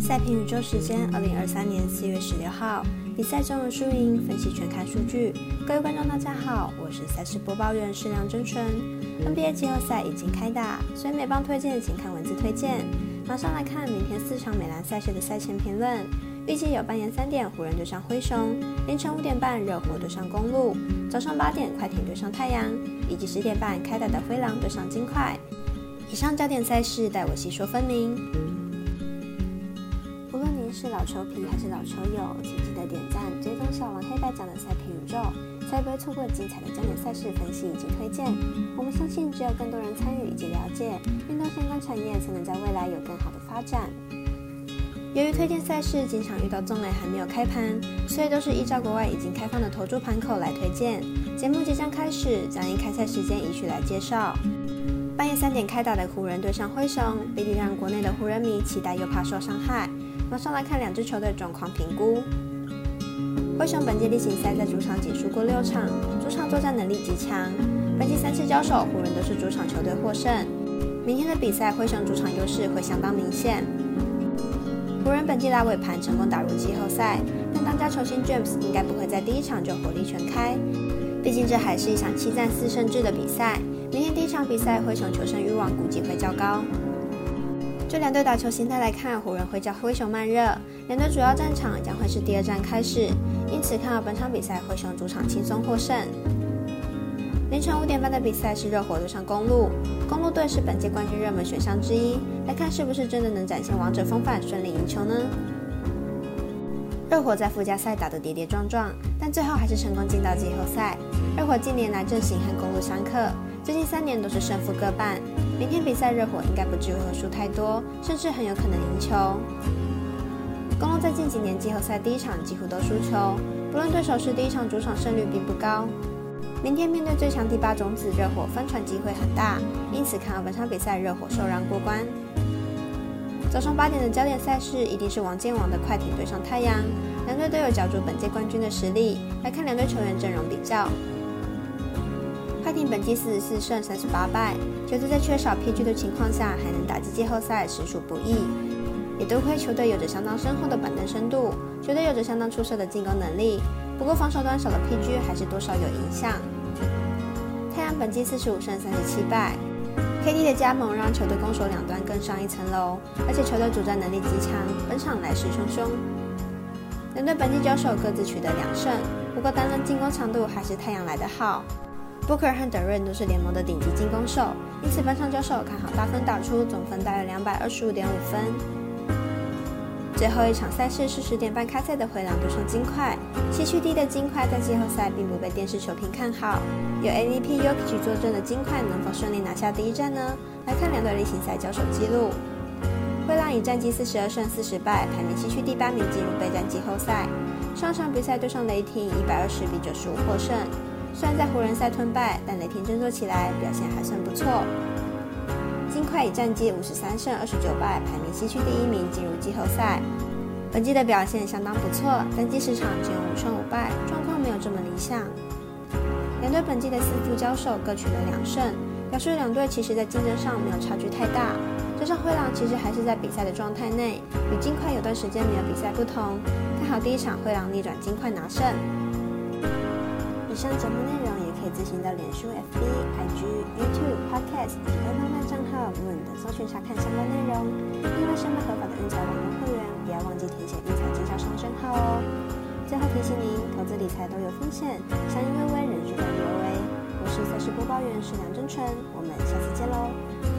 赛评宇宙时间，二零二三年四月十六号，比赛中的输赢分析全看数据。各位观众，大家好，我是赛事播报员施良真纯。NBA 季后赛已经开打，所以每棒推荐请看文字推荐。马上来看明天四场美兰赛事的赛前评论。预计有半夜三点湖人对上灰熊，凌晨五点半热火对上公路，早上八点快艇对上太阳，以及十点半开打的灰狼对上金块。以上焦点赛事，待我细说分明。是老球皮还是老球友，请记得点赞、追踪小王黑白奖的赛评宇宙，才不会错过精彩的焦点赛事分析以及推荐。我们相信，只有更多人参与以及了解运动相关产业，才能在未来有更好的发展。由于推荐赛事经常遇到中垒还没有开盘，所以都是依照国外已经开放的投注盘口来推荐。节目即将开始，将以开赛时间依序来介绍。半夜三点开打的湖人对上灰熊，必定让国内的湖人迷期待又怕受伤害。马上来看两支球队状况评估。灰熊本届例行赛在主场仅输过六场，主场作战能力极强。本季三次交手，湖人都是主场球队获胜。明天的比赛，灰熊主场优势会相当明显。湖人本季拉尾盘成功打入季后赛，但当家球星 James 应该不会在第一场就火力全开，毕竟这还是一场七战四胜制的比赛。明天第一场比赛，灰熊求胜欲望估计会较高。就两队打球形态来看，湖人会较灰熊慢热，两队主要战场将会是第二战开始，因此看好本场比赛灰熊主场轻松获胜。凌晨五点半的比赛是热火对上公路，公路队是本届冠军热门选项之一，来看是不是真的能展现王者风范，顺利赢球呢？热火在附加赛打得跌跌撞撞，但最后还是成功进到季后赛。热火近年来阵型和公路相克。最近三年都是胜负各半，明天比赛热火应该不至于会输太多，甚至很有可能赢球。公路在近几年季后赛第一场几乎都输球，不论对手是第一场主场胜率并不高。明天面对最强第八种子热火，翻船机会很大，因此看好本场比赛热火受让过关。早上八点的焦点赛事一定是王建王的快艇对上太阳，两队都有角逐本届冠军的实力。来看两队球员阵容比较。快艇本季四十四胜三十八败，球队在缺少 PG 的情况下还能打进季后赛，实属不易。也多亏球队有着相当深厚的板凳深度，球队有着相当出色的进攻能力。不过防守端少了 PG 还是多少有影响。太阳本季四十五胜三十七败，KD 的加盟让球队攻守两端更上一层楼，而且球队主战能力极强，本场来势汹汹。两队本季交手各自取得两胜，不过单论进攻强度还是太阳来得好。Booker 和德瑞都是联盟的顶级进攻手，因此本场交手看好大分打出，总分大约两百二十五点五分。最后一场赛事是十点半开赛的灰狼对上金块，西区第一的金块在季后赛并不被电视球评看好，有 MVP Yoki 坐镇的金块能否顺利拿下第一战呢？来看两队例行赛交手记录，灰狼以战绩四十二胜四十败，排名西区第八名进入备战季后赛。上场比赛对上雷霆，一百二十比九十五获胜。虽然在湖人赛吞败，但雷霆振作起来，表现还算不错。金块以战绩五十三胜二十九败，排名西区第一名，进入季后赛。本季的表现相当不错，但季十场只有五胜五败，状况没有这么理想。两队本季的四负交手各取得两胜，表示两队其实在竞争上没有差距太大。加上灰狼其实还是在比赛的状态内，与金块有段时间没有比赛不同，看好第一场灰狼逆转金块拿胜。以上节目内容也可以自行到脸书、FB、IG、YouTube、Podcast 以及官方账号 Moon 等搜寻查看相关内容。另外，申办合法的运彩网络会员，不要忘记填写运彩经销商证号哦。最后提醒您，投资理财都有风险，相依为微，人需在有为。我是赛事播报员石梁真纯，我们下次见喽。